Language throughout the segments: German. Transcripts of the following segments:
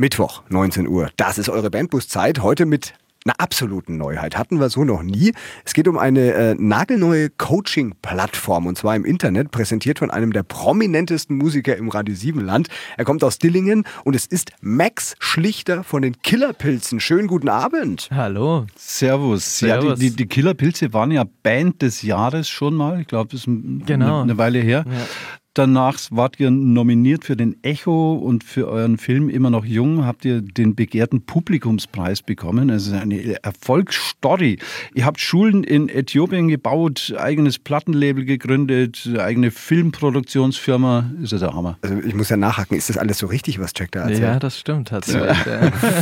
Mittwoch, 19 Uhr. Das ist eure Bandbuszeit. Heute mit einer absoluten Neuheit. Hatten wir so noch nie. Es geht um eine äh, nagelneue Coaching-Plattform und zwar im Internet, präsentiert von einem der prominentesten Musiker im Radio 7 Land. Er kommt aus Dillingen und es ist Max Schlichter von den Killerpilzen. Schönen guten Abend. Hallo. Servus. Servus. Ja, die, die, die Killerpilze waren ja Band des Jahres schon mal. Ich glaube, das ist genau. eine, eine Weile her. Ja. Danach wart ihr nominiert für den Echo und für euren Film Immer noch jung habt ihr den begehrten Publikumspreis bekommen. Es ist eine Erfolgsstory. Ihr habt Schulen in Äthiopien gebaut, eigenes Plattenlabel gegründet, eigene Filmproduktionsfirma. Ist ja der Hammer. Also ich muss ja nachhaken, ist das alles so richtig, was Jack da erzählt? Ja, das stimmt tatsächlich.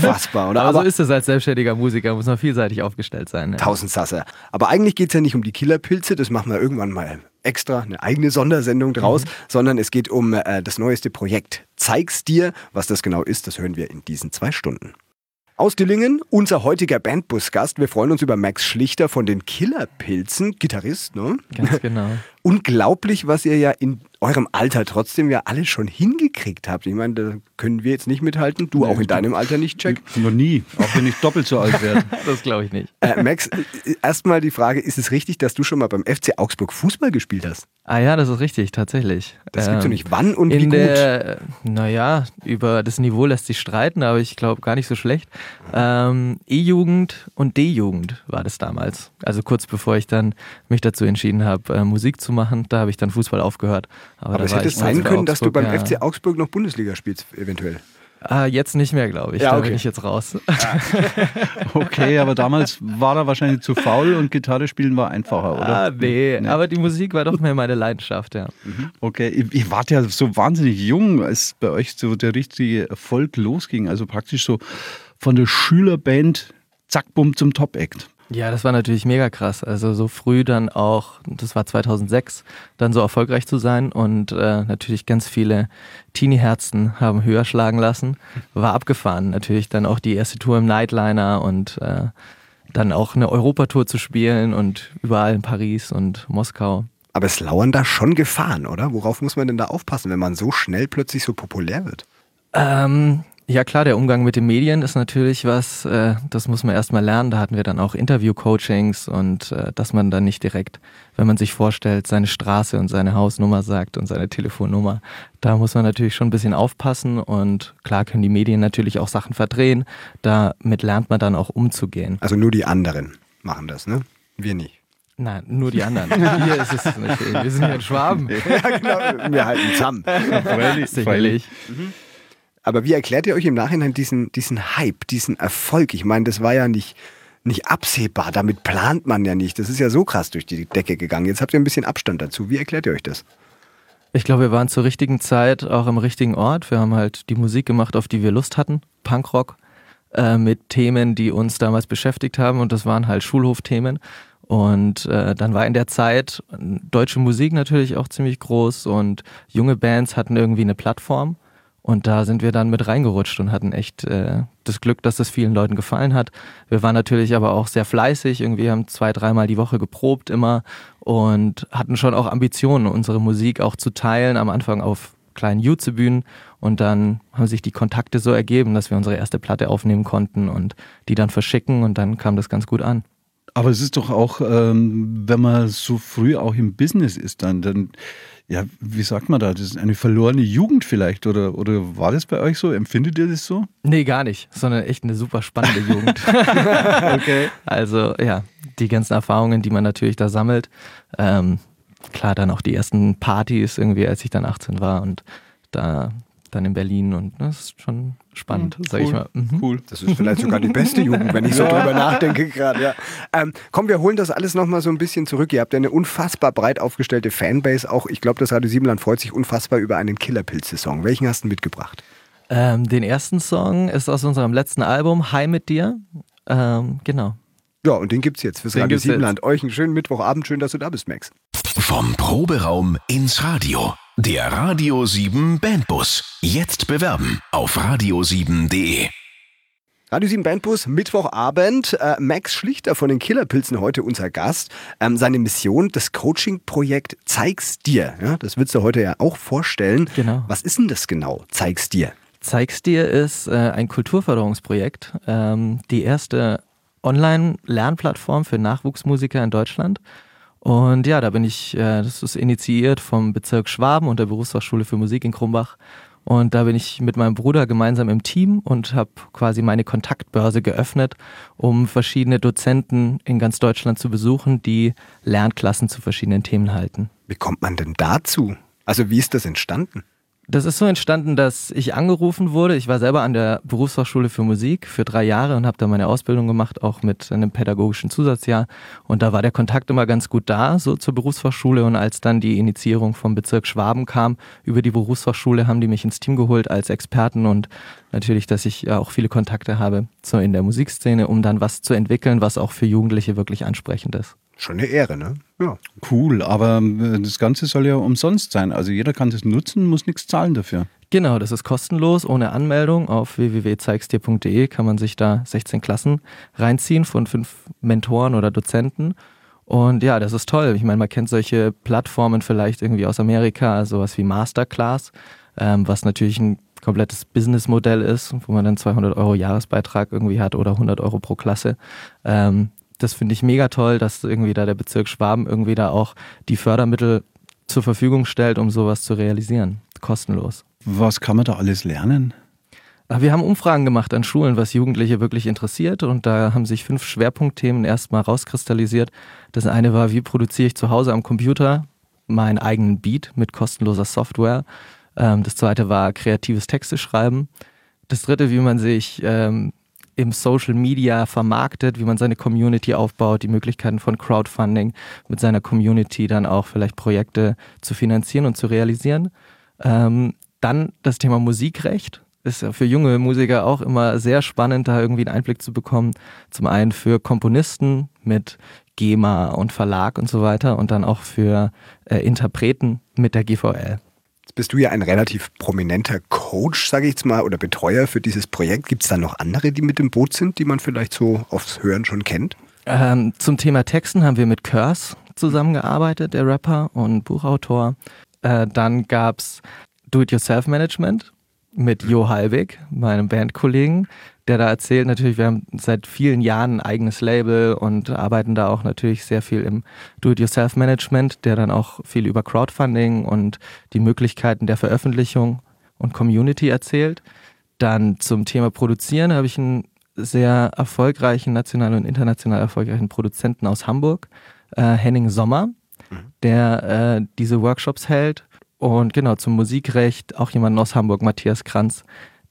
Fassbar, oder? Aber, Aber so ist es als selbstständiger Musiker, muss man vielseitig aufgestellt sein. Ja. Tausend Sasse. Aber eigentlich geht es ja nicht um die Killerpilze, das machen wir irgendwann mal extra eine eigene Sondersendung draus, mhm. sondern es geht um äh, das neueste Projekt. Zeig's dir. Was das genau ist, das hören wir in diesen zwei Stunden. Aus Dillingen, unser heutiger Bandbus-Gast. Wir freuen uns über Max Schlichter von den Killerpilzen, Gitarrist, ne? Ganz genau. Unglaublich, was ihr ja in eurem Alter trotzdem ja alles schon hingekriegt habt. Ich meine, da können wir jetzt nicht mithalten. Du nee, auch in deinem Alter nicht, Jack? Noch nie, auch wenn ich doppelt so alt werde. das glaube ich nicht. Äh, Max, erstmal die Frage, ist es richtig, dass du schon mal beim FC Augsburg Fußball gespielt hast? Ah ja, das ist richtig, tatsächlich. Das ähm, gibt's ja nicht. Wann und wie gut? Naja, über das Niveau lässt sich streiten, aber ich glaube gar nicht so schlecht. Ähm, E-Jugend und D-Jugend war das damals. Also kurz bevor ich dann mich dazu entschieden habe, äh, Musik zu machen, da habe ich dann Fußball aufgehört. Aber, Aber es hätte sein können, dass du beim ja. FC Augsburg noch Bundesliga spielst, eventuell. Ah, jetzt nicht mehr, glaube ich. Ja, okay. Da bin ich jetzt raus. okay, aber damals war er wahrscheinlich zu faul und Gitarre spielen war einfacher, oder? Ah, nee. nee. Aber die Musik war doch mehr meine Leidenschaft, ja. Mhm. Okay, ihr wart ja so wahnsinnig jung, als bei euch so der richtige Erfolg losging. Also praktisch so von der Schülerband zack, bumm zum Top-Act. Ja, das war natürlich mega krass. Also so früh dann auch, das war 2006, dann so erfolgreich zu sein und äh, natürlich ganz viele Teenie-Herzen haben höher schlagen lassen. War abgefahren. Natürlich dann auch die erste Tour im Nightliner und äh, dann auch eine Europatour zu spielen und überall in Paris und Moskau. Aber es lauern da schon Gefahren, oder? Worauf muss man denn da aufpassen, wenn man so schnell plötzlich so populär wird? Ähm, ja klar, der Umgang mit den Medien ist natürlich was, äh, das muss man erstmal lernen. Da hatten wir dann auch Interview-Coachings und äh, dass man dann nicht direkt, wenn man sich vorstellt, seine Straße und seine Hausnummer sagt und seine Telefonnummer. Da muss man natürlich schon ein bisschen aufpassen und klar können die Medien natürlich auch Sachen verdrehen. Damit lernt man dann auch umzugehen. Also nur die anderen machen das, ne? Wir nicht. Nein, nur die anderen. Hier ist es nicht. Wir sind hier in Schwaben. ja, genau. Wir halten zusammen. Freilich. Sicherlich. Mhm. Aber wie erklärt ihr euch im Nachhinein diesen, diesen Hype, diesen Erfolg? Ich meine, das war ja nicht, nicht absehbar. Damit plant man ja nicht. Das ist ja so krass durch die Decke gegangen. Jetzt habt ihr ein bisschen Abstand dazu. Wie erklärt ihr euch das? Ich glaube, wir waren zur richtigen Zeit auch am richtigen Ort. Wir haben halt die Musik gemacht, auf die wir Lust hatten. Punkrock äh, mit Themen, die uns damals beschäftigt haben. Und das waren halt Schulhofthemen. Und äh, dann war in der Zeit deutsche Musik natürlich auch ziemlich groß und junge Bands hatten irgendwie eine Plattform. Und da sind wir dann mit reingerutscht und hatten echt äh, das Glück, dass das vielen Leuten gefallen hat. Wir waren natürlich aber auch sehr fleißig, irgendwie haben zwei, dreimal die Woche geprobt immer und hatten schon auch Ambitionen, unsere Musik auch zu teilen, am Anfang auf kleinen Jutze-Bühnen und dann haben sich die Kontakte so ergeben, dass wir unsere erste Platte aufnehmen konnten und die dann verschicken und dann kam das ganz gut an. Aber es ist doch auch, ähm, wenn man so früh auch im Business ist, dann, dann ja, wie sagt man da? Das ist eine verlorene Jugend vielleicht oder, oder war das bei euch so? Empfindet ihr das so? Nee, gar nicht, sondern echt eine super spannende Jugend. okay. Also ja, die ganzen Erfahrungen, die man natürlich da sammelt. Ähm, klar, dann auch die ersten Partys irgendwie, als ich dann 18 war und da dann in Berlin und das ist schon spannend, mhm, sag ich mal. Mhm. Cool. Das ist vielleicht sogar die beste Jugend, wenn ich so drüber nachdenke gerade. Ja. Ähm, komm, wir holen das alles nochmal so ein bisschen zurück. Ihr habt ja eine unfassbar breit aufgestellte Fanbase. Auch ich glaube, das Radio Siebenland freut sich unfassbar über einen Killerpilze-Song. Welchen hast du mitgebracht? Ähm, den ersten Song ist aus unserem letzten Album, Hi mit dir. Ähm, genau. Ja, und den gibt's jetzt fürs den Radio Siebenland. Euch einen schönen Mittwochabend. Schön, dass du da bist, Max. Vom Proberaum ins Radio. Der Radio 7 Bandbus. Jetzt bewerben auf radio7.de. Radio 7 Bandbus, Mittwochabend. Äh, Max Schlichter von den Killerpilzen heute unser Gast. Ähm, seine Mission, das Coaching-Projekt Zeig's dir. Ja, das willst du heute ja auch vorstellen. Genau. Was ist denn das genau? Zeig's dir. Zeig's dir ist äh, ein Kulturförderungsprojekt, ähm, die erste Online-Lernplattform für Nachwuchsmusiker in Deutschland. Und ja, da bin ich, äh, das ist initiiert vom Bezirk Schwaben und der Berufsfachschule für Musik in Krumbach. Und da bin ich mit meinem Bruder gemeinsam im Team und habe quasi meine Kontaktbörse geöffnet, um verschiedene Dozenten in ganz Deutschland zu besuchen, die Lernklassen zu verschiedenen Themen halten. Wie kommt man denn dazu? Also wie ist das entstanden? Das ist so entstanden, dass ich angerufen wurde. Ich war selber an der Berufsfachschule für Musik für drei Jahre und habe da meine Ausbildung gemacht, auch mit einem pädagogischen Zusatzjahr. Und da war der Kontakt immer ganz gut da, so zur Berufsfachschule. Und als dann die Initiierung vom Bezirk Schwaben kam über die Berufsfachschule, haben die mich ins Team geholt als Experten und natürlich, dass ich auch viele Kontakte habe so in der Musikszene, um dann was zu entwickeln, was auch für Jugendliche wirklich ansprechend ist. Schon eine Ehre, ne? Ja. Cool, aber äh, das Ganze soll ja umsonst sein. Also jeder kann das nutzen, muss nichts zahlen dafür. Genau, das ist kostenlos, ohne Anmeldung. Auf www.zeigsdir.de kann man sich da 16 Klassen reinziehen von fünf Mentoren oder Dozenten. Und ja, das ist toll. Ich meine, man kennt solche Plattformen vielleicht irgendwie aus Amerika, sowas wie Masterclass, ähm, was natürlich ein komplettes Businessmodell ist, wo man dann 200 Euro Jahresbeitrag irgendwie hat oder 100 Euro pro Klasse. Ähm, das finde ich mega toll, dass irgendwie da der Bezirk Schwaben irgendwie da auch die Fördermittel zur Verfügung stellt, um sowas zu realisieren. Kostenlos. Was kann man da alles lernen? Wir haben Umfragen gemacht an Schulen, was Jugendliche wirklich interessiert und da haben sich fünf Schwerpunktthemen erstmal rauskristallisiert. Das eine war, wie produziere ich zu Hause am Computer meinen eigenen Beat mit kostenloser Software. Ähm, das zweite war kreatives Texte schreiben. Das dritte, wie man sich ähm, im Social Media vermarktet, wie man seine Community aufbaut, die Möglichkeiten von Crowdfunding mit seiner Community dann auch vielleicht Projekte zu finanzieren und zu realisieren. Ähm, dann das Thema Musikrecht. Ist ja für junge Musiker auch immer sehr spannend, da irgendwie einen Einblick zu bekommen. Zum einen für Komponisten mit GEMA und Verlag und so weiter und dann auch für äh, Interpreten mit der GVL bist du ja ein relativ prominenter Coach, sage ich jetzt mal, oder Betreuer für dieses Projekt. Gibt es da noch andere, die mit im Boot sind, die man vielleicht so aufs Hören schon kennt? Ähm, zum Thema Texten haben wir mit Curse zusammengearbeitet, der Rapper und Buchautor. Äh, dann gab es Do-It-Yourself-Management mit Jo Halbig, meinem Bandkollegen der da erzählt, natürlich, wir haben seit vielen Jahren ein eigenes Label und arbeiten da auch natürlich sehr viel im Do-it-yourself-Management, der dann auch viel über Crowdfunding und die Möglichkeiten der Veröffentlichung und Community erzählt. Dann zum Thema Produzieren habe ich einen sehr erfolgreichen, national und international erfolgreichen Produzenten aus Hamburg, äh, Henning Sommer, mhm. der äh, diese Workshops hält. Und genau zum Musikrecht auch jemanden aus Hamburg, Matthias Kranz,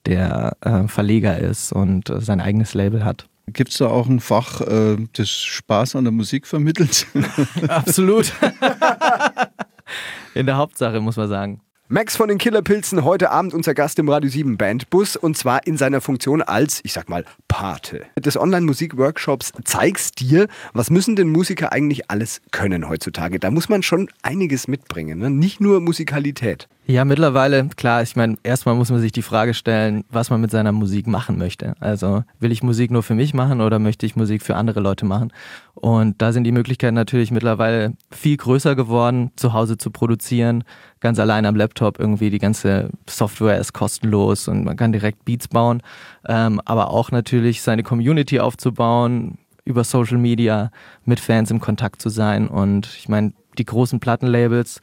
der äh, Verleger ist und äh, sein eigenes Label hat. Gibt es da auch ein Fach, äh, das Spaß an der Musik vermittelt? Absolut. In der Hauptsache, muss man sagen. Max von den Killerpilzen, heute Abend unser Gast im Radio 7 Bandbus und zwar in seiner Funktion als, ich sag mal, Pate des Online-Musik-Workshops Zeig's dir, was müssen denn Musiker eigentlich alles können heutzutage? Da muss man schon einiges mitbringen, ne? nicht nur Musikalität. Ja, mittlerweile, klar, ich meine, erstmal muss man sich die Frage stellen, was man mit seiner Musik machen möchte. Also will ich Musik nur für mich machen oder möchte ich Musik für andere Leute machen? Und da sind die Möglichkeiten natürlich mittlerweile viel größer geworden, zu Hause zu produzieren, ganz allein am Laptop irgendwie die ganze Software ist kostenlos und man kann direkt Beats bauen, ähm, aber auch natürlich seine Community aufzubauen, über Social Media mit Fans im Kontakt zu sein und ich meine, die großen Plattenlabels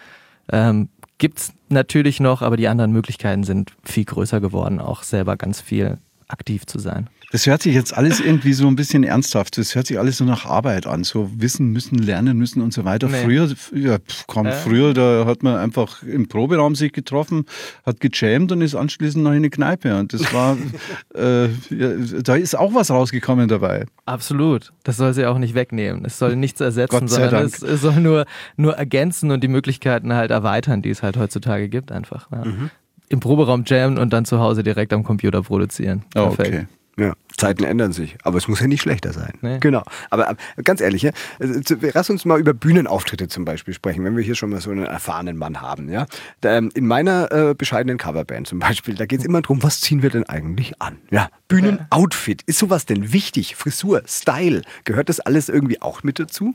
ähm, gibt es natürlich noch, aber die anderen Möglichkeiten sind viel größer geworden, auch selber ganz viel aktiv zu sein. Das hört sich jetzt alles irgendwie so ein bisschen ernsthaft. Das hört sich alles so nach Arbeit an. So wissen müssen, lernen müssen und so weiter. Nee. Früher, ja, komm, äh. früher, da hat man einfach im Proberaum sich getroffen, hat gejammt und ist anschließend noch in eine Kneipe. Und das war, äh, ja, da ist auch was rausgekommen dabei. Absolut. Das soll sie auch nicht wegnehmen. Es soll nichts ersetzen, sondern es, es, soll nur, nur ergänzen und die Möglichkeiten halt erweitern, die es halt heutzutage gibt, einfach. Ja. Mhm. Im Proberaum jammen und dann zu Hause direkt am Computer produzieren. Oh, okay. Ja, Zeiten ändern sich, aber es muss ja nicht schlechter sein. Nee. Genau. Aber, aber ganz ehrlich, ja, also, lass uns mal über Bühnenauftritte zum Beispiel sprechen, wenn wir hier schon mal so einen erfahrenen Mann haben. Ja? Ähm, in meiner äh, bescheidenen Coverband zum Beispiel, da geht es immer darum, was ziehen wir denn eigentlich an? Ja, Bühnenoutfit. Ist sowas denn wichtig? Frisur, Style, gehört das alles irgendwie auch mit dazu?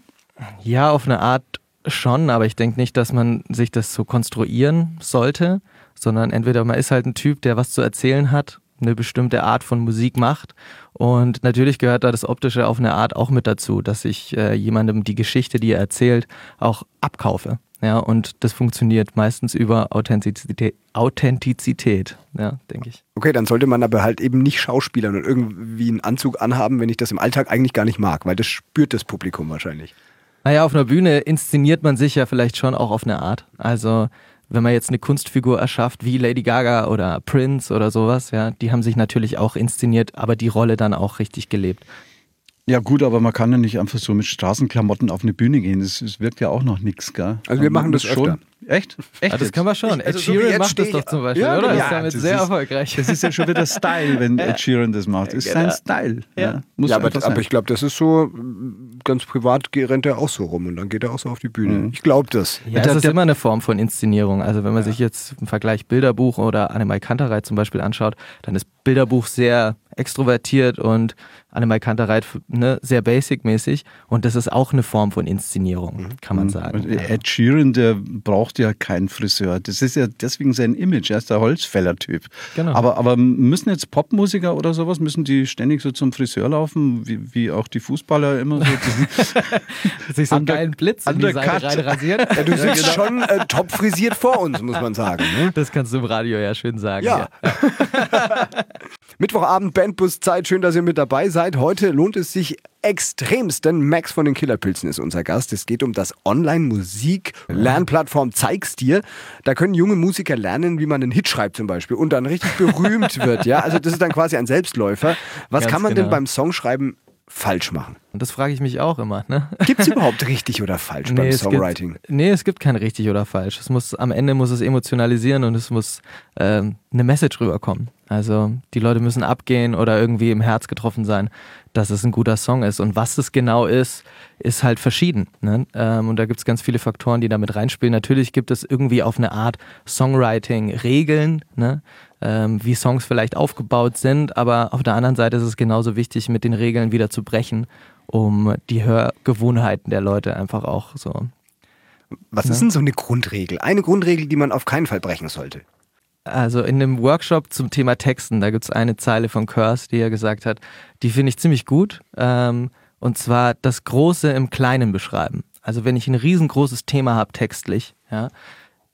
Ja, auf eine Art schon, aber ich denke nicht, dass man sich das so konstruieren sollte sondern entweder man ist halt ein Typ, der was zu erzählen hat, eine bestimmte Art von Musik macht. Und natürlich gehört da das Optische auf eine Art auch mit dazu, dass ich äh, jemandem die Geschichte, die er erzählt, auch abkaufe. Ja, und das funktioniert meistens über Authentizität, Authentizität, ja, denke ich. Okay, dann sollte man aber halt eben nicht Schauspielern und irgendwie einen Anzug anhaben, wenn ich das im Alltag eigentlich gar nicht mag, weil das spürt das Publikum wahrscheinlich. Naja, auf einer Bühne inszeniert man sich ja vielleicht schon auch auf eine Art. Also wenn man jetzt eine Kunstfigur erschafft, wie Lady Gaga oder Prince oder sowas, ja, die haben sich natürlich auch inszeniert, aber die Rolle dann auch richtig gelebt. Ja gut, aber man kann ja nicht einfach so mit Straßenklamotten auf eine Bühne gehen. Das, das wirkt ja auch noch nichts, gell? Also wir machen das schon. Öfter. Echt? Echt? Ja, das kann man schon. Ed also Sheeran so macht das doch zum Beispiel, ja, oder? Ja, ist damit sehr ist, erfolgreich. Das ist ja schon wieder Style, wenn Ed Sheeran das macht. Das ist sein Style. Ja, Muss ja aber, aber, ich glaube, das ist so, ganz privat rennt er auch so rum und dann geht er auch so auf die Bühne. Mhm. Ich glaube das. Ja, das ist immer eine Form von Inszenierung. Also wenn man sich jetzt im Vergleich Bilderbuch oder Annemai Kanterei zum Beispiel anschaut, dann ist Bilderbuch sehr extrovertiert und Annemai Kantereit ne, sehr basic-mäßig und das ist auch eine Form von Inszenierung, mhm. kann man mhm. sagen. Ed Sheeran, der braucht ja keinen Friseur. Das ist ja deswegen sein Image, er ist der Holzfäller-Typ. Genau. Aber, aber müssen jetzt Popmusiker oder sowas, müssen die ständig so zum Friseur laufen, wie, wie auch die Fußballer immer so? Sich so einen geilen Blitz in die Seite rein rasieren. Ja, du sitzt ja, genau. schon äh, top frisiert vor uns, muss man sagen. Ne? Das kannst du im Radio ja schön sagen. Ja. ja. Mittwochabend Bandbus Zeit, schön, dass ihr mit dabei seid. Heute lohnt es sich extremst, denn Max von den Killerpilzen ist unser Gast. Es geht um das Online-Musik-Lernplattform Zeig's dir. Da können junge Musiker lernen, wie man einen Hit schreibt zum Beispiel und dann richtig berühmt wird. Ja, also das ist dann quasi ein Selbstläufer. Was Ganz kann man genau. denn beim Songschreiben falsch machen? Und das frage ich mich auch immer. Ne? Gibt es überhaupt richtig oder falsch nee, beim Songwriting? Gibt, nee, es gibt kein richtig oder falsch. Es muss, am Ende muss es emotionalisieren und es muss ähm, eine Message rüberkommen. Also die Leute müssen abgehen oder irgendwie im Herz getroffen sein, dass es ein guter Song ist. Und was es genau ist, ist halt verschieden. Ne? Ähm, und da gibt es ganz viele Faktoren, die damit reinspielen. Natürlich gibt es irgendwie auf eine Art Songwriting-Regeln, ne? ähm, wie Songs vielleicht aufgebaut sind, aber auf der anderen Seite ist es genauso wichtig, mit den Regeln wieder zu brechen, um die Hörgewohnheiten der Leute einfach auch so. Was ne? ist denn so eine Grundregel? Eine Grundregel, die man auf keinen Fall brechen sollte. Also in dem Workshop zum Thema Texten, da gibt es eine Zeile von Curse, die er gesagt hat, die finde ich ziemlich gut. Ähm, und zwar das Große im Kleinen beschreiben. Also wenn ich ein riesengroßes Thema habe textlich, ja,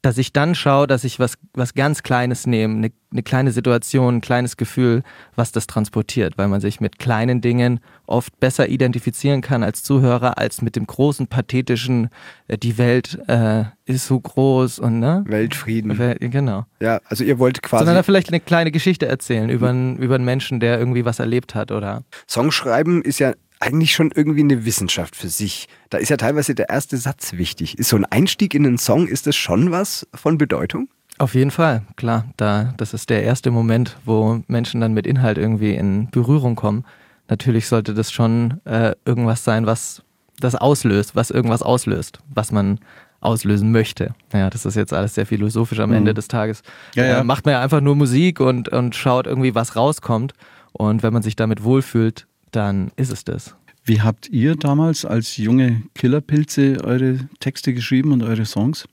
dass ich dann schaue, dass ich was, was ganz Kleines nehme, eine, eine kleine Situation, ein kleines Gefühl, was das transportiert, weil man sich mit kleinen Dingen oft besser identifizieren kann als Zuhörer, als mit dem großen, pathetischen, äh, die Welt äh, ist so groß und ne? Weltfrieden. Wel genau. Ja, also ihr wollt quasi. Sondern vielleicht eine kleine Geschichte erzählen über, einen, über einen Menschen, der irgendwie was erlebt hat, oder? Songschreiben ist ja eigentlich schon irgendwie eine Wissenschaft für sich. Da ist ja teilweise der erste Satz wichtig. Ist so ein Einstieg in einen Song, ist das schon was von Bedeutung? Auf jeden Fall, klar. Da, das ist der erste Moment, wo Menschen dann mit Inhalt irgendwie in Berührung kommen. Natürlich sollte das schon äh, irgendwas sein, was das auslöst, was irgendwas auslöst, was man auslösen möchte. Ja, das ist jetzt alles sehr philosophisch am mhm. Ende des Tages. Ja, ja. Äh, macht man ja einfach nur Musik und, und schaut irgendwie, was rauskommt. Und wenn man sich damit wohlfühlt, dann ist es das. Wie habt ihr damals als junge Killerpilze eure Texte geschrieben und eure Songs?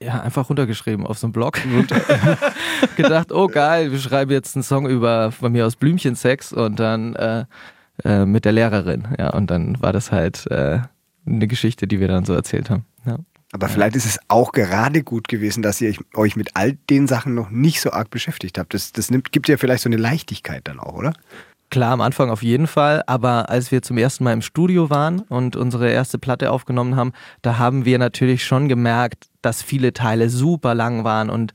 Ja, einfach runtergeschrieben auf so einem Blog. Gedacht, oh geil, wir schreiben jetzt einen Song über von mir aus Blümchensex und dann äh, äh, mit der Lehrerin. Ja, und dann war das halt äh, eine Geschichte, die wir dann so erzählt haben. Ja. Aber vielleicht ist es auch gerade gut gewesen, dass ihr euch mit all den Sachen noch nicht so arg beschäftigt habt. Das, das nimmt, gibt ja vielleicht so eine Leichtigkeit dann auch, oder? Klar, am Anfang auf jeden Fall, aber als wir zum ersten Mal im Studio waren und unsere erste Platte aufgenommen haben, da haben wir natürlich schon gemerkt, dass viele Teile super lang waren und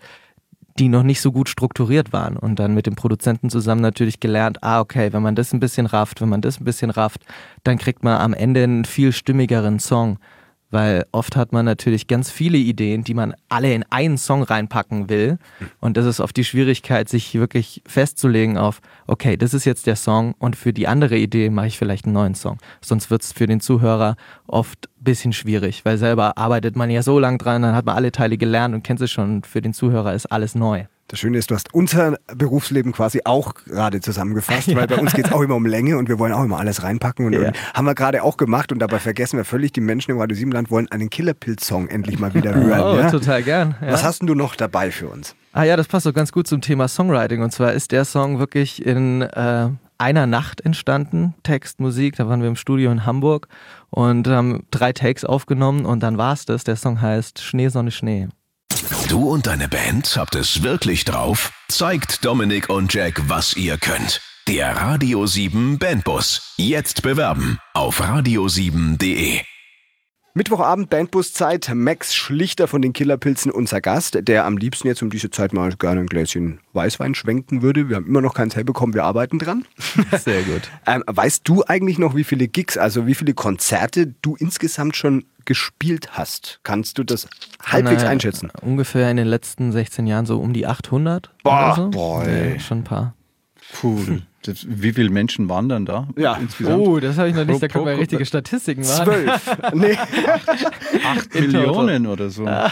die noch nicht so gut strukturiert waren. Und dann mit dem Produzenten zusammen natürlich gelernt, ah, okay, wenn man das ein bisschen rafft, wenn man das ein bisschen rafft, dann kriegt man am Ende einen viel stimmigeren Song weil oft hat man natürlich ganz viele Ideen, die man alle in einen Song reinpacken will. Und das ist oft die Schwierigkeit, sich wirklich festzulegen auf, okay, das ist jetzt der Song und für die andere Idee mache ich vielleicht einen neuen Song. Sonst wird es für den Zuhörer oft ein bisschen schwierig, weil selber arbeitet man ja so lang dran, dann hat man alle Teile gelernt und kennt sie schon. Für den Zuhörer ist alles neu. Das Schöne ist, du hast unser Berufsleben quasi auch gerade zusammengefasst, ja. weil bei uns geht es auch immer um Länge und wir wollen auch immer alles reinpacken. Und, ja. und haben wir gerade auch gemacht und dabei vergessen wir völlig, die Menschen im Radio Siebenland wollen einen Killerpilz-Song endlich mal wieder hören. Oh, ja? total gern. Was hast denn du noch dabei für uns? Ah ja, das passt so ganz gut zum Thema Songwriting. Und zwar ist der Song wirklich in äh, einer Nacht entstanden, Text, Musik. Da waren wir im Studio in Hamburg und haben drei Takes aufgenommen und dann war es das. Der Song heißt Schnee, Sonne, Schnee. Du und deine Band habt es wirklich drauf? Zeigt Dominik und Jack, was ihr könnt. Der Radio 7 Bandbus. Jetzt bewerben auf radio7.de. Mittwochabend Bandbuszeit. Max Schlichter von den Killerpilzen, unser Gast, der am liebsten jetzt um diese Zeit mal gerne ein Gläschen Weißwein schwenken würde. Wir haben immer noch keins herbekommen, wir arbeiten dran. Sehr gut. ähm, weißt du eigentlich noch, wie viele Gigs, also wie viele Konzerte du insgesamt schon gespielt hast. Kannst du das halbwegs naja, einschätzen? Ungefähr in den letzten 16 Jahren so um die 800. Boah, so. boah ja, schon ein paar. Puh, das, wie viele Menschen waren dann da? Ja. Insgesamt? Oh, das habe ich noch nicht. Da können wir richtige Statistiken machen. Zwölf. nee. Acht Millionen oder so. Na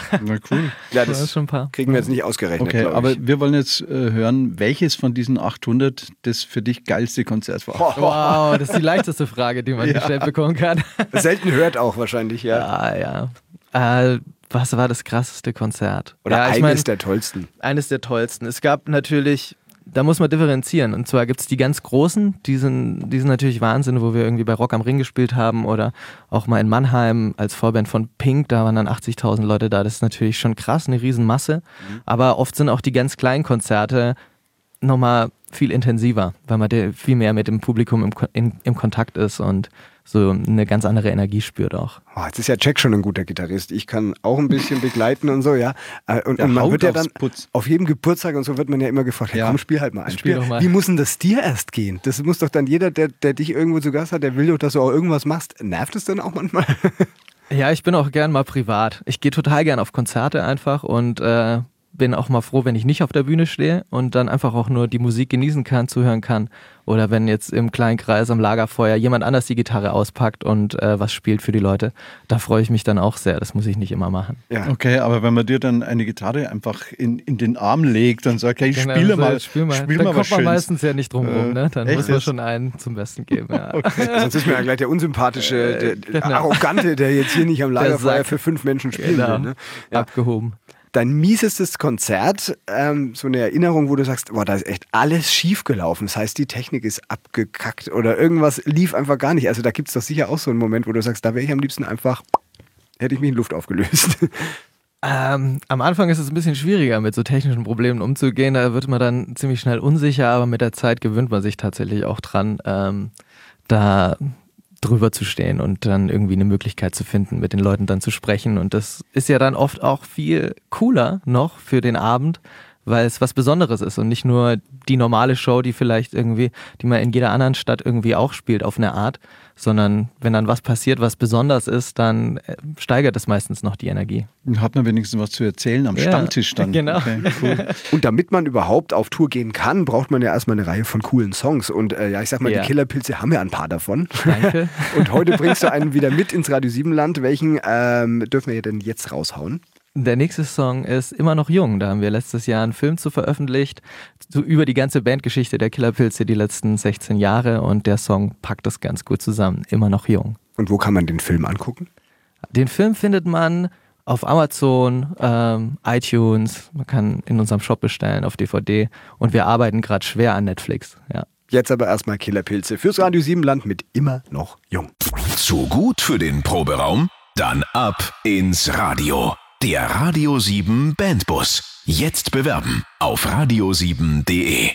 cool. Ja, das, ist schon ein paar. Kriegen wir jetzt nicht ausgerechnet. Okay, aber wir wollen jetzt äh, hören, welches von diesen 800 das für dich geilste Konzert war. Wow, das ist die leichteste Frage, die man ja. gestellt bekommen kann. Selten hört auch wahrscheinlich, ja. Ja, ja. Äh, was war das krasseste Konzert? Oder ja, eines mein, der tollsten? Eines der tollsten. Es gab natürlich da muss man differenzieren. Und zwar gibt es die ganz großen, die sind, die sind natürlich Wahnsinn, wo wir irgendwie bei Rock am Ring gespielt haben oder auch mal in Mannheim als Vorband von Pink, da waren dann 80.000 Leute da. Das ist natürlich schon krass, eine Riesenmasse. Mhm. Aber oft sind auch die ganz kleinen Konzerte nochmal viel intensiver, weil man viel mehr mit dem Publikum im, in, im Kontakt ist und so eine ganz andere Energie spürt auch. Oh, jetzt ist ja Jack schon ein guter Gitarrist. Ich kann auch ein bisschen begleiten und so, ja. Äh, und, und man wird ja dann Putz. auf jedem Geburtstag und so wird man ja immer gefragt, ja. komm, spiel halt mal ein. Spiel, spiel mal. Wie muss denn das dir erst gehen? Das muss doch dann jeder, der, der dich irgendwo zu Gast hat, der will doch, dass du auch irgendwas machst. Nervt es dann auch manchmal? Ja, ich bin auch gern mal privat. Ich gehe total gern auf Konzerte einfach und äh, bin auch mal froh, wenn ich nicht auf der Bühne stehe und dann einfach auch nur die Musik genießen kann, zuhören kann. Oder wenn jetzt im kleinen Kreis am Lagerfeuer jemand anders die Gitarre auspackt und äh, was spielt für die Leute. Da freue ich mich dann auch sehr. Das muss ich nicht immer machen. Ja. Okay, aber wenn man dir dann eine Gitarre einfach in, in den Arm legt und sagt, hey, genau, spiele so, mal, spiel mal, spiel dann mal kommt man meistens ja nicht drum rum. Ne? Dann echt? muss man schon einen zum Besten geben. Ja. okay. Sonst ist mir ja gleich der unsympathische, der, genau. arrogante, der jetzt hier nicht am Lagerfeuer für fünf Menschen spielen genau. will. Ne? Ja. Abgehoben dein miesestes Konzert, ähm, so eine Erinnerung, wo du sagst, boah, da ist echt alles schief gelaufen. Das heißt, die Technik ist abgekackt oder irgendwas lief einfach gar nicht. Also da gibt es doch sicher auch so einen Moment, wo du sagst, da wäre ich am liebsten einfach, hätte ich mich in Luft aufgelöst. Ähm, am Anfang ist es ein bisschen schwieriger, mit so technischen Problemen umzugehen. Da wird man dann ziemlich schnell unsicher, aber mit der Zeit gewöhnt man sich tatsächlich auch dran, ähm, da drüber zu stehen und dann irgendwie eine Möglichkeit zu finden, mit den Leuten dann zu sprechen. Und das ist ja dann oft auch viel cooler noch für den Abend, weil es was Besonderes ist und nicht nur die normale Show, die vielleicht irgendwie, die man in jeder anderen Stadt irgendwie auch spielt auf eine Art, sondern wenn dann was passiert, was besonders ist, dann äh, steigert es meistens noch die Energie. Hat man wenigstens was zu erzählen am ja, Stammtisch dann. Genau. Okay, cool. Und damit man überhaupt auf Tour gehen kann, braucht man ja erstmal eine Reihe von coolen Songs. Und äh, ja, ich sag mal, ja. die Killerpilze haben ja ein paar davon. Danke. Und heute bringst du einen wieder mit ins Radio 7 Land. Welchen ähm, dürfen wir denn jetzt raushauen? Der nächste Song ist immer noch jung. Da haben wir letztes Jahr einen Film zu veröffentlicht, so über die ganze Bandgeschichte der Killerpilze die letzten 16 Jahre und der Song packt das ganz gut zusammen. Immer noch jung. Und wo kann man den Film angucken? Den Film findet man auf Amazon, ähm, iTunes, man kann in unserem Shop bestellen auf DVD und wir arbeiten gerade schwer an Netflix. Ja. Jetzt aber erstmal Killerpilze fürs Radio 7 Land mit immer noch jung. Zu gut für den Proberaum? Dann ab ins Radio. Der Radio 7 Bandbus. Jetzt bewerben auf radio7.de.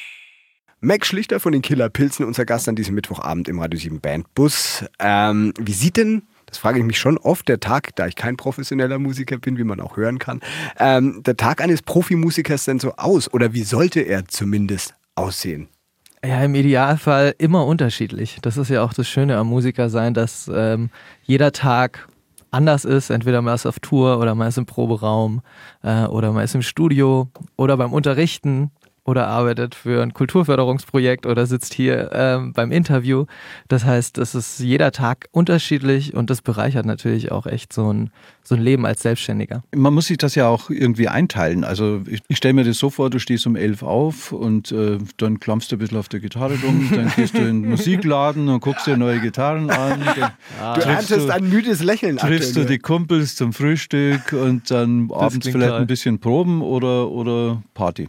Max Schlichter von den Killer Pilzen, unser Gast an diesem Mittwochabend im Radio 7 Bandbus. Ähm, wie sieht denn, das frage ich mich schon oft, der Tag, da ich kein professioneller Musiker bin, wie man auch hören kann, ähm, der Tag eines Profimusikers denn so aus? Oder wie sollte er zumindest aussehen? Ja, im Idealfall immer unterschiedlich. Das ist ja auch das Schöne am Musiker sein, dass ähm, jeder Tag anders ist. Entweder man ist auf Tour oder man ist im Proberaum äh, oder man ist im Studio oder beim Unterrichten. Oder arbeitet für ein Kulturförderungsprojekt oder sitzt hier ähm, beim Interview. Das heißt, es ist jeder Tag unterschiedlich und das bereichert natürlich auch echt so ein, so ein Leben als Selbstständiger. Man muss sich das ja auch irgendwie einteilen. Also ich, ich stelle mir das so vor, du stehst um elf auf und äh, dann klammst du ein bisschen auf der Gitarre rum, dann gehst du in den Musikladen und guckst dir neue Gitarren an. du erntest ein müdes Lächeln. Triffst du die Kumpels zum Frühstück und dann das abends vielleicht toll. ein bisschen proben oder, oder Party.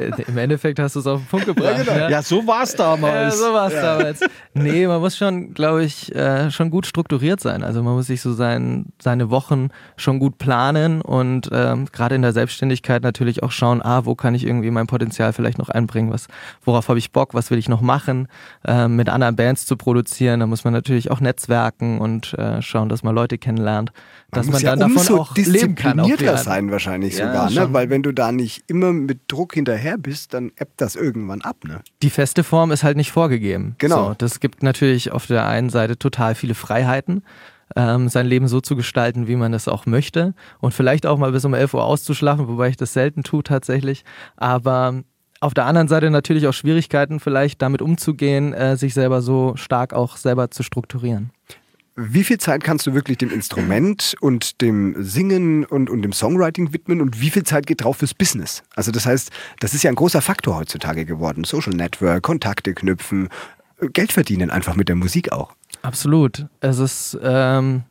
Im Endeffekt hast du es auf den Punkt gebracht. Ja, genau. ja. ja so war es damals. Ja, so war es ja. damals. Nee, man muss schon, glaube ich, äh, schon gut strukturiert sein. Also man muss sich so sein, seine Wochen schon gut planen und ähm, gerade in der Selbstständigkeit natürlich auch schauen, ah, wo kann ich irgendwie mein Potenzial vielleicht noch einbringen, was, worauf habe ich Bock, was will ich noch machen, äh, mit anderen Bands zu produzieren. Da muss man natürlich auch netzwerken und äh, schauen, dass man Leute kennenlernt, man dass man dann davon auch leben kann. sein wahrscheinlich sogar, ne? weil wenn du da nicht immer mit Druck hinterher hinterher bist, dann ebbt das irgendwann ab, ne? Die feste Form ist halt nicht vorgegeben. Genau. So, das gibt natürlich auf der einen Seite total viele Freiheiten, ähm, sein Leben so zu gestalten, wie man es auch möchte. Und vielleicht auch mal bis um 11 Uhr auszuschlafen, wobei ich das selten tue tatsächlich. Aber auf der anderen Seite natürlich auch Schwierigkeiten, vielleicht damit umzugehen, äh, sich selber so stark auch selber zu strukturieren. Wie viel Zeit kannst du wirklich dem Instrument und dem Singen und, und dem Songwriting widmen und wie viel Zeit geht drauf fürs Business? Also das heißt, das ist ja ein großer Faktor heutzutage geworden. Social Network, Kontakte knüpfen, Geld verdienen einfach mit der Musik auch. Absolut. Es ist ähm,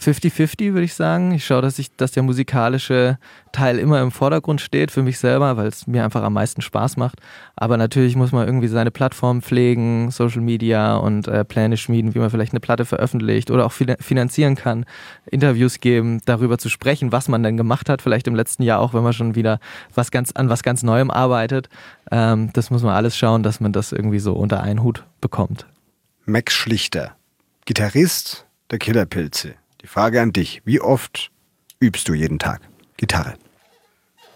50-50, würde ich sagen. Ich schaue, dass, ich, dass der musikalische Teil immer im Vordergrund steht für mich selber, weil es mir einfach am meisten Spaß macht. Aber natürlich muss man irgendwie seine Plattform pflegen, Social Media und äh, Pläne schmieden, wie man vielleicht eine Platte veröffentlicht oder auch finanzieren kann, Interviews geben, darüber zu sprechen, was man denn gemacht hat, vielleicht im letzten Jahr auch, wenn man schon wieder was ganz, an was ganz Neuem arbeitet. Ähm, das muss man alles schauen, dass man das irgendwie so unter einen Hut bekommt. Max Schlichter, Gitarrist der Killerpilze. Die Frage an dich, wie oft übst du jeden Tag Gitarre?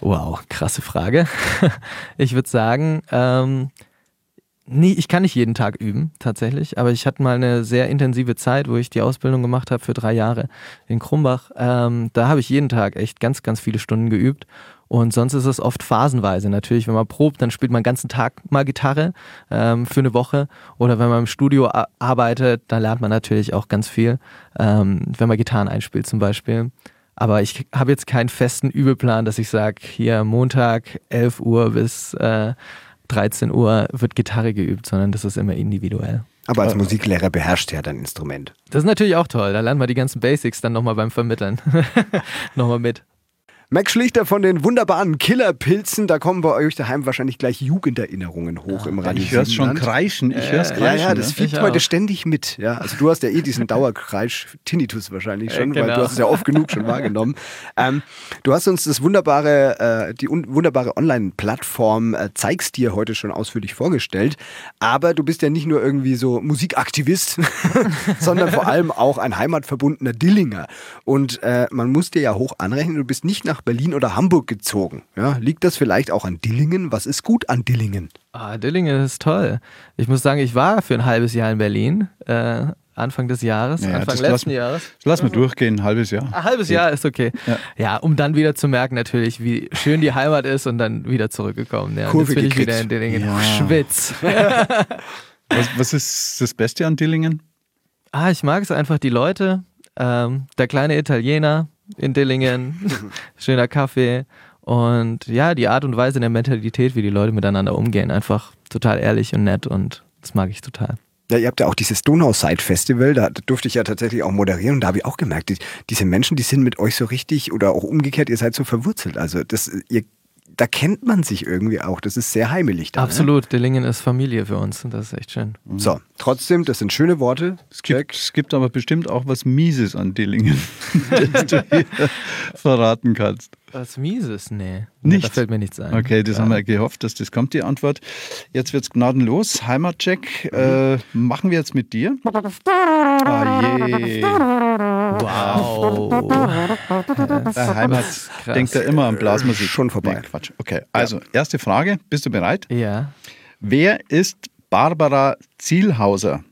Wow, krasse Frage. Ich würde sagen, ähm, nie, ich kann nicht jeden Tag üben, tatsächlich, aber ich hatte mal eine sehr intensive Zeit, wo ich die Ausbildung gemacht habe für drei Jahre in Krumbach. Ähm, da habe ich jeden Tag echt ganz, ganz viele Stunden geübt und sonst ist es oft phasenweise. Natürlich, wenn man probt, dann spielt man den ganzen Tag mal Gitarre ähm, für eine Woche. Oder wenn man im Studio arbeitet, dann lernt man natürlich auch ganz viel, ähm, wenn man Gitarren einspielt zum Beispiel. Aber ich habe jetzt keinen festen Übelplan, dass ich sage, hier Montag 11 Uhr bis äh, 13 Uhr wird Gitarre geübt, sondern das ist immer individuell. Aber als Musiklehrer beherrscht er dein Instrument. Das ist natürlich auch toll. Da lernt man die ganzen Basics dann nochmal beim Vermitteln. nochmal mit. Max Schlichter von den wunderbaren Killerpilzen, da kommen bei euch daheim wahrscheinlich gleich Jugenderinnerungen hoch ja, im Radio. Ich höre es schon kreischen. Ich höre es kreischen. Ja, ja, das ne? heute ständig mit. Ja, also du hast ja eh diesen Dauerkreisch, Tinnitus wahrscheinlich schon, ja, genau. weil du hast es ja oft genug schon wahrgenommen. Ähm, du hast uns das wunderbare, äh, die un wunderbare Online-Plattform äh, Zeigst dir heute schon ausführlich vorgestellt. Aber du bist ja nicht nur irgendwie so Musikaktivist, sondern vor allem auch ein heimatverbundener Dillinger. Und äh, man muss dir ja hoch anrechnen, du bist nicht nach nach Berlin oder Hamburg gezogen. Ja, liegt das vielleicht auch an Dillingen? Was ist gut an Dillingen? Ah, Dillingen ist toll. Ich muss sagen, ich war für ein halbes Jahr in Berlin. Äh, Anfang des Jahres, ja, Anfang letzten lass, Jahres. Lass mal durchgehen, ein halbes Jahr. Ein halbes Jahr ist okay. Ja. ja. um dann wieder zu merken, natürlich, wie schön die Heimat ist und dann wieder zurückgekommen. Ja, Kurve jetzt bin ich wieder in Dillingen. Ja. Schwitz. was, was, ist das Beste an Dillingen? Ah, ich mag es einfach, die Leute. Ähm, der kleine Italiener, in Dillingen, schöner Kaffee und ja, die Art und Weise der Mentalität, wie die Leute miteinander umgehen, einfach total ehrlich und nett und das mag ich total. Ja, ihr habt ja auch dieses Donauside-Festival, da durfte ich ja tatsächlich auch moderieren und da habe ich auch gemerkt, die, diese Menschen, die sind mit euch so richtig oder auch umgekehrt, ihr seid so verwurzelt. Also das, ihr da kennt man sich irgendwie auch. Das ist sehr heimelig da. Ne? Absolut, ne? Dillingen ist Familie für uns und das ist echt schön. Mhm. So, trotzdem, das sind schöne Worte. Es gibt, es gibt aber bestimmt auch was Mieses an Dillingen, das du hier verraten kannst. Was Mieses? Nee. Nicht? Da fällt mir nichts ein. Okay, das ja. haben wir gehofft, dass das kommt, die Antwort. Jetzt wird es gnadenlos. Heimatcheck mhm. äh, machen wir jetzt mit dir. Ah, je. Wow. Der Heimat Krass. denkt ja immer an Blasmusik. Schon vorbei. Nee, Quatsch. Okay, also erste Frage. Bist du bereit? Ja. Wer ist Barbara Zielhauser?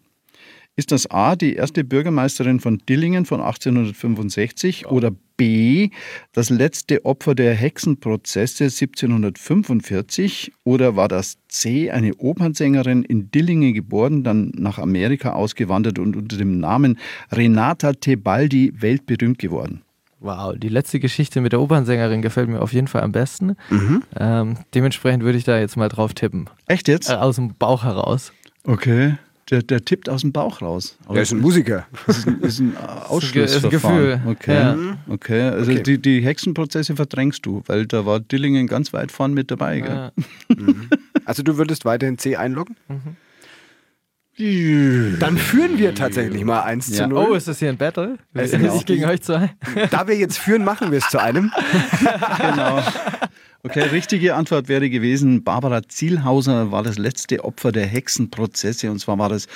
Ist das A, die erste Bürgermeisterin von Dillingen von 1865 oder B. Das letzte Opfer der Hexenprozesse 1745 oder war das C. Eine Opernsängerin in Dillingen geboren, dann nach Amerika ausgewandert und unter dem Namen Renata Tebaldi weltberühmt geworden? Wow, die letzte Geschichte mit der Opernsängerin gefällt mir auf jeden Fall am besten. Mhm. Ähm, dementsprechend würde ich da jetzt mal drauf tippen. Echt jetzt? Äh, aus dem Bauch heraus. Okay. Der, der tippt aus dem Bauch raus. Aber er ist ein Musiker. Das ist ein, ist ein Ausschlussverfahren. Ist ein Gefühl. Okay. Ja. okay. Also okay. Die, die Hexenprozesse verdrängst du, weil da war Dillingen ganz weit vorn mit dabei. Ja. Mhm. Also du würdest weiterhin C einloggen? Mhm. Dann führen wir tatsächlich mal 1 ja. zu 0. Oh, ist das hier ein Battle? Wir sind nicht gegen euch zwei. Da wir jetzt führen, machen wir es zu einem. genau. Okay, richtige Antwort wäre gewesen, Barbara Zielhauser war das letzte Opfer der Hexenprozesse und zwar war das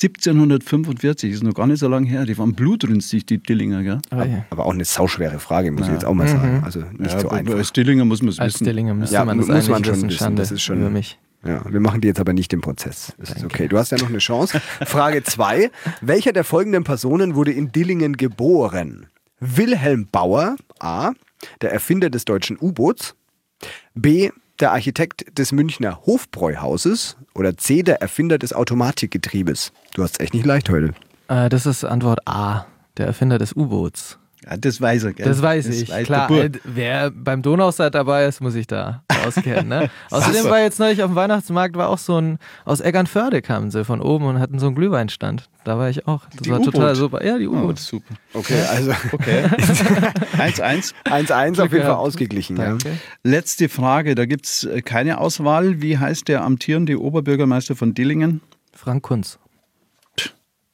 1745, ist noch gar nicht so lange her. Die waren blutrünstig, die Dillinger. Gell? Oh, ja. Aber auch eine sauschwere Frage, muss ja. ich jetzt auch mal sagen. Mhm. Also nicht ja, so einfach. Als Dillinger muss man es wissen. Als Dillinger müsste ja, man das muss man schon wissen. Schande das ist schon, über mich. Ja, wir machen die jetzt aber nicht im Prozess. Das ist okay. Du hast ja noch eine Chance. Frage 2. Welcher der folgenden Personen wurde in Dillingen geboren? Wilhelm Bauer, A., der Erfinder des deutschen U-Boots, B. Der Architekt des Münchner Hofbräuhauses oder C. Der Erfinder des Automatikgetriebes. Du hast es echt nicht leicht heute. Äh, das ist Antwort A. Der Erfinder des U-Boots. Ja, das weiß er, gell? Das weiß das ich, weiß klar. Äh, wer beim Donaustadt dabei ist, muss ich da auskennen. Ne? Außerdem war jetzt neulich auf dem Weihnachtsmarkt, war auch so ein, aus Eggernförde kamen sie von oben und hatten so einen Glühweinstand. Da war ich auch. Das die war total super. Ja, die U-Boot. Oh, super. Okay, also. Okay. 1-1. 1-1 auf jeden Fall ausgeglichen. Ja. Letzte Frage, da gibt es äh, keine Auswahl. Wie heißt der amtierende Oberbürgermeister von Dillingen? Frank Kunz.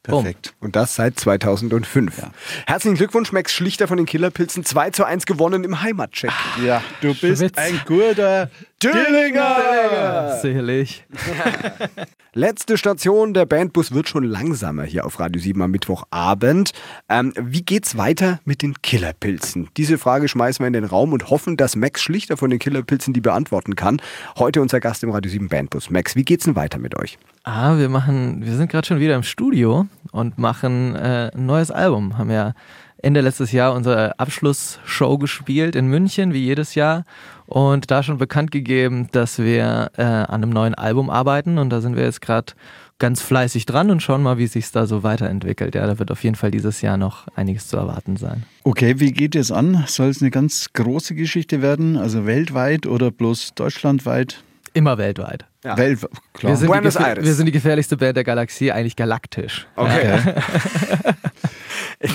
Perfekt. Oh. Und das seit 2005. Ja. Herzlichen Glückwunsch, Max Schlichter von den Killerpilzen. 2 zu 1 gewonnen im Heimatcheck. Ja, du bist Schwitz. ein guter Dillinger. Sicherlich. Letzte Station, der Bandbus wird schon langsamer hier auf Radio 7 am Mittwochabend. Ähm, wie geht's weiter mit den Killerpilzen? Diese Frage schmeißen wir in den Raum und hoffen, dass Max Schlichter von den Killerpilzen die beantworten kann. Heute unser Gast im Radio 7 Bandbus. Max, wie geht's denn weiter mit euch? Ah, wir machen, wir sind gerade schon wieder im Studio und machen äh, ein neues Album. Haben ja Ende letztes Jahr unsere Abschlussshow gespielt in München, wie jedes Jahr. Und da schon bekannt gegeben, dass wir äh, an einem neuen Album arbeiten. Und da sind wir jetzt gerade ganz fleißig dran und schauen mal, wie sich da so weiterentwickelt. Ja, da wird auf jeden Fall dieses Jahr noch einiges zu erwarten sein. Okay, wie geht es an? Soll es eine ganz große Geschichte werden? Also weltweit oder bloß deutschlandweit? Immer weltweit. Ja. Welt, klar. Wir sind, Buenos Aires. wir sind die gefährlichste Band der Galaxie, eigentlich galaktisch. Okay.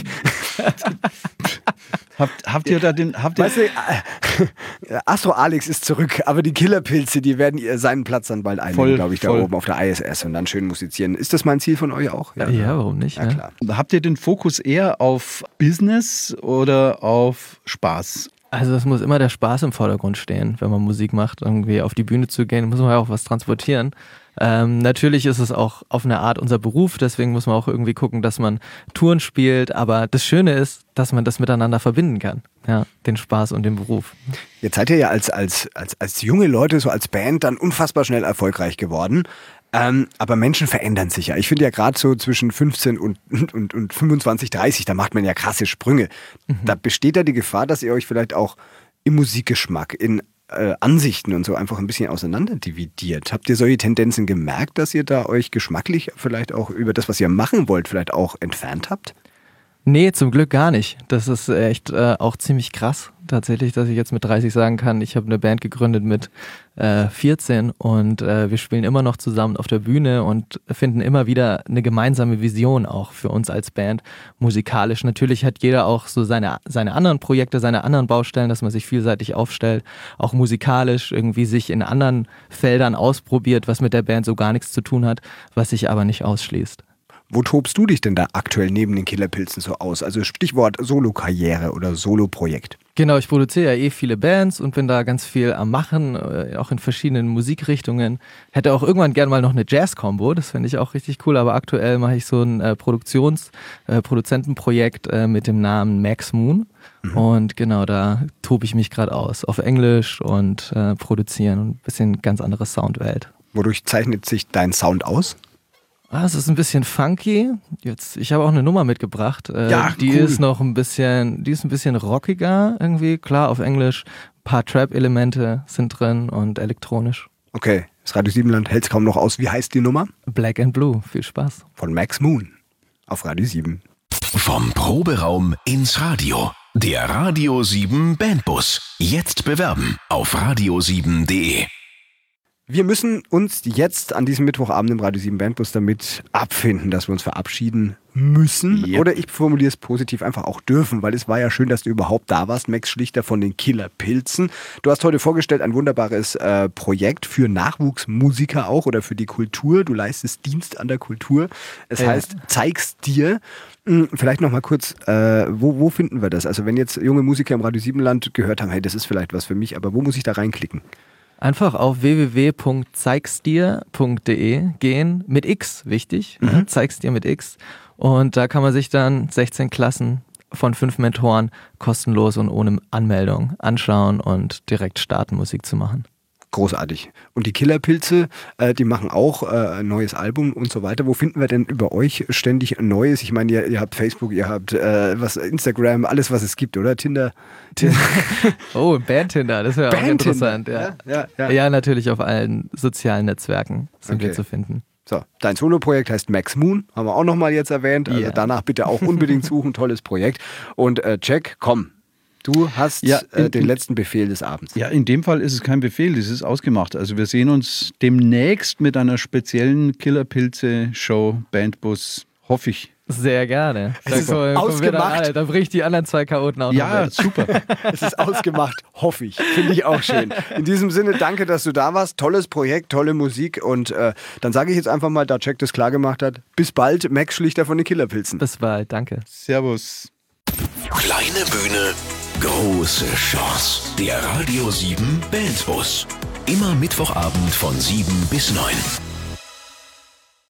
habt, habt ihr da den. Habt ihr weißt du, äh, Astro Alex ist zurück, aber die Killerpilze, die werden seinen Platz dann bald einnehmen, glaube ich, da voll. oben auf der ISS und dann schön musizieren. Ist das mein Ziel von euch auch? Ja, ja warum nicht? Ja, ne? klar. Habt ihr den Fokus eher auf Business oder auf Spaß? Also es muss immer der Spaß im Vordergrund stehen, wenn man Musik macht. Irgendwie auf die Bühne zu gehen, muss man ja auch was transportieren. Ähm, natürlich ist es auch auf eine Art unser Beruf, deswegen muss man auch irgendwie gucken, dass man Touren spielt. Aber das Schöne ist, dass man das miteinander verbinden kann. Ja, den Spaß und den Beruf. Jetzt seid ihr ja als, als, als, als junge Leute, so als Band, dann unfassbar schnell erfolgreich geworden. Ähm, aber Menschen verändern sich ja. Ich finde ja gerade so zwischen 15 und, und, und 25, 30, da macht man ja krasse Sprünge. Mhm. Da besteht da die Gefahr, dass ihr euch vielleicht auch im Musikgeschmack, in äh, Ansichten und so einfach ein bisschen auseinander dividiert. Habt ihr solche Tendenzen gemerkt, dass ihr da euch geschmacklich vielleicht auch über das, was ihr machen wollt, vielleicht auch entfernt habt? Nee, zum Glück gar nicht. Das ist echt äh, auch ziemlich krass, tatsächlich, dass ich jetzt mit 30 sagen kann, ich habe eine Band gegründet mit äh, 14 und äh, wir spielen immer noch zusammen auf der Bühne und finden immer wieder eine gemeinsame Vision auch für uns als Band musikalisch. Natürlich hat jeder auch so seine, seine anderen Projekte, seine anderen Baustellen, dass man sich vielseitig aufstellt, auch musikalisch irgendwie sich in anderen Feldern ausprobiert, was mit der Band so gar nichts zu tun hat, was sich aber nicht ausschließt. Wo tobst du dich denn da aktuell neben den Killerpilzen so aus? Also Stichwort Solo-Karriere oder Solo-Projekt. Genau, ich produziere ja eh viele Bands und bin da ganz viel am Machen, äh, auch in verschiedenen Musikrichtungen. Hätte auch irgendwann gern mal noch eine Jazz-Combo, das fände ich auch richtig cool, aber aktuell mache ich so ein äh, Produktions-, äh, Produzentenprojekt äh, mit dem Namen Max Moon. Mhm. Und genau, da tobe ich mich gerade aus. Auf Englisch und produzieren und ein bisschen ganz andere Soundwelt. Wodurch zeichnet sich dein Sound aus? Ah, es ist ein bisschen funky. Jetzt, ich habe auch eine Nummer mitgebracht. Äh, ja, die cool. ist noch ein bisschen, die ist ein bisschen rockiger irgendwie. Klar, auf Englisch. Ein paar Trap-Elemente sind drin und elektronisch. Okay, das Radio Siebenland hält es kaum noch aus. Wie heißt die Nummer? Black and Blue. Viel Spaß. Von Max Moon auf Radio 7. Vom Proberaum ins Radio. Der Radio 7 Bandbus. Jetzt bewerben auf radio7.de. Wir müssen uns jetzt an diesem Mittwochabend im Radio 7 Bandbus damit abfinden, dass wir uns verabschieden müssen. Yep. Oder ich formuliere es positiv, einfach auch dürfen, weil es war ja schön, dass du überhaupt da warst. Max Schlichter von den Killer Pilzen. Du hast heute vorgestellt ein wunderbares äh, Projekt für Nachwuchsmusiker auch oder für die Kultur. Du leistest Dienst an der Kultur. Es ja. heißt, zeig's dir. Hm, vielleicht noch mal kurz, äh, wo, wo finden wir das? Also wenn jetzt junge Musiker im Radio 7 Land gehört haben, hey, das ist vielleicht was für mich, aber wo muss ich da reinklicken? Einfach auf www.zeigsdir.de gehen, mit X, wichtig, ne? mhm. Zeigsdir mit X. Und da kann man sich dann 16 Klassen von fünf Mentoren kostenlos und ohne Anmeldung anschauen und direkt starten, Musik zu machen großartig. Und die Killerpilze, äh, die machen auch äh, ein neues Album und so weiter. Wo finden wir denn über euch ständig Neues? Ich meine, ihr, ihr habt Facebook, ihr habt äh, was Instagram, alles was es gibt, oder? Tinder. Tinder. oh, Band Tinder, das wäre auch interessant. Ja. Ja, ja, ja. natürlich auf allen sozialen Netzwerken sind okay. wir zu finden. So, dein Solo-Projekt heißt Max Moon, haben wir auch nochmal jetzt erwähnt. Also yeah. danach bitte auch unbedingt suchen, tolles Projekt. Und äh, Jack, komm, Du hast ja, äh, in, äh, den letzten Befehl des Abends. Ja, in dem Fall ist es kein Befehl, das ist ausgemacht. Also wir sehen uns demnächst mit einer speziellen Killerpilze-Show, Bandbus, hoffe ich. Sehr gerne. Es ist ausgemacht. Da bricht die anderen zwei Chaoten auch Ja, noch super. es ist ausgemacht, hoffe ich. Finde ich auch schön. In diesem Sinne, danke, dass du da warst. Tolles Projekt, tolle Musik. Und äh, dann sage ich jetzt einfach mal, da Jack das klar gemacht hat, bis bald, Max Schlichter von den Killerpilzen. Bis bald, danke. Servus. Kleine Bühne, große Chance. Der Radio 7 Bandbus. Immer Mittwochabend von 7 bis 9.